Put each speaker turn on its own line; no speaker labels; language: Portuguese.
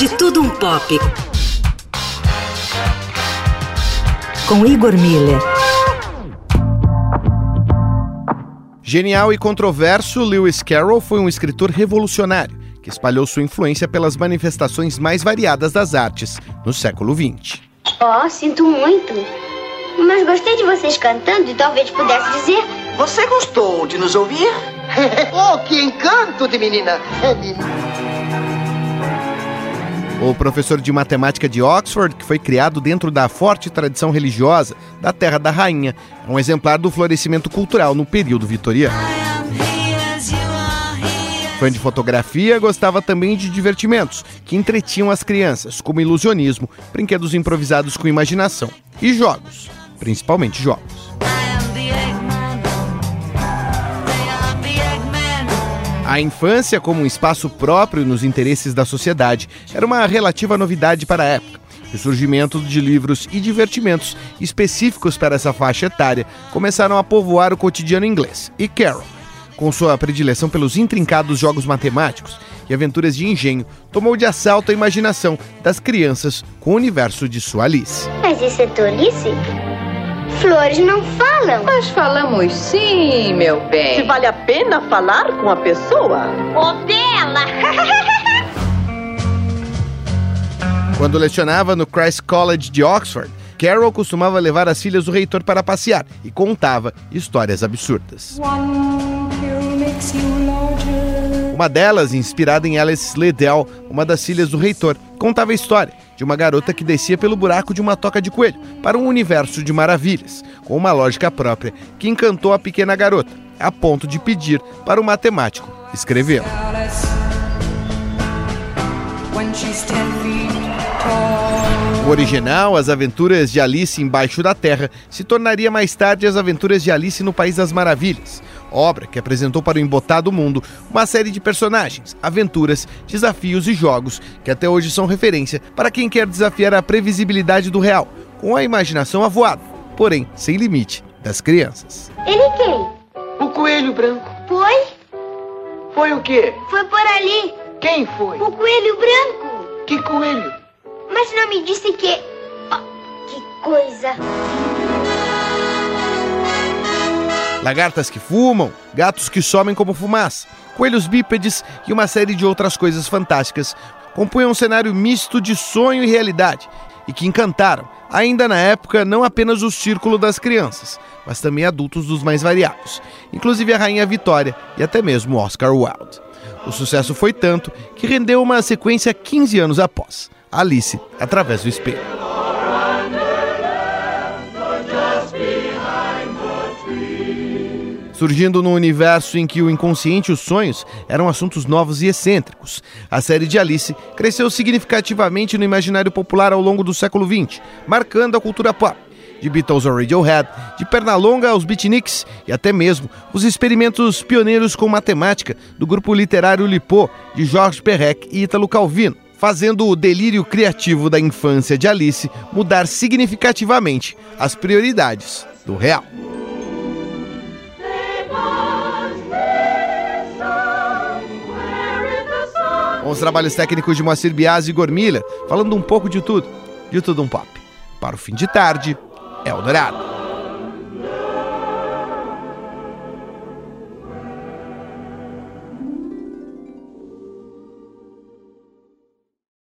De Tudo Um Pop. Com Igor Miller.
Genial e controverso, Lewis Carroll foi um escritor revolucionário que espalhou sua influência pelas manifestações mais variadas das artes no século XX.
Oh, sinto muito. Mas gostei de vocês cantando e talvez pudesse dizer.
Você gostou de nos ouvir?
oh, que encanto de menina! É
o professor de matemática de Oxford, que foi criado dentro da forte tradição religiosa da Terra da Rainha, é um exemplar do florescimento cultural no período vitoriano. Fã de fotografia, gostava também de divertimentos que entretinham as crianças, como ilusionismo, brinquedos improvisados com imaginação e jogos, principalmente jogos. A infância, como um espaço próprio nos interesses da sociedade, era uma relativa novidade para a época. O surgimento de livros e divertimentos específicos para essa faixa etária começaram a povoar o cotidiano inglês. E Carol, com sua predileção pelos intrincados jogos matemáticos e aventuras de engenho, tomou de assalto a imaginação das crianças com o universo de sua Alice.
Mas isso é tolice? Flores não falam.
Mas falamos sim, meu bem.
Se vale a pena falar com a pessoa.
Ô, Bela!
Quando lecionava no Christ College de Oxford, Carol costumava levar as filhas do reitor para passear e contava histórias absurdas. Uma delas, inspirada em Alice Liddell, uma das filhas do reitor, contava a história de uma garota que descia pelo buraco de uma toca de coelho para um universo de maravilhas, com uma lógica própria que encantou a pequena garota, a ponto de pedir para o matemático escrevê-la. O original, As Aventuras de Alice Embaixo da Terra, se tornaria mais tarde As Aventuras de Alice no País das Maravilhas, obra que apresentou para o embotado mundo uma série de personagens, aventuras, desafios e jogos que até hoje são referência para quem quer desafiar a previsibilidade do real, com a imaginação avoada, porém sem limite, das crianças.
Ele quem?
O coelho branco.
Foi?
Foi o quê?
Foi por ali.
Quem foi?
O coelho branco.
Que coelho?
Mas não me disse que. Oh, que coisa!
Lagartas que fumam, gatos que somem como fumaça, coelhos bípedes e uma série de outras coisas fantásticas compunham um cenário misto de sonho e realidade e que encantaram, ainda na época, não apenas o círculo das crianças, mas também adultos dos mais variados, inclusive a Rainha Vitória e até mesmo Oscar Wilde. O sucesso foi tanto que rendeu uma sequência 15 anos após. Alice através do espelho. Surgindo num universo em que o inconsciente e os sonhos eram assuntos novos e excêntricos, a série de Alice cresceu significativamente no imaginário popular ao longo do século XX, marcando a cultura pop. De Beatles ao Radiohead, de Pernalonga aos Beatniks e até mesmo os experimentos pioneiros com matemática do grupo literário Lipô, de Georges Perec e Ítalo Calvino fazendo o delírio criativo da infância de Alice mudar significativamente as prioridades do real. Com os trabalhos técnicos de Moacir Bias e Gormilha, falando um pouco de tudo, de tudo um pop. Para o fim de tarde, Eldorado.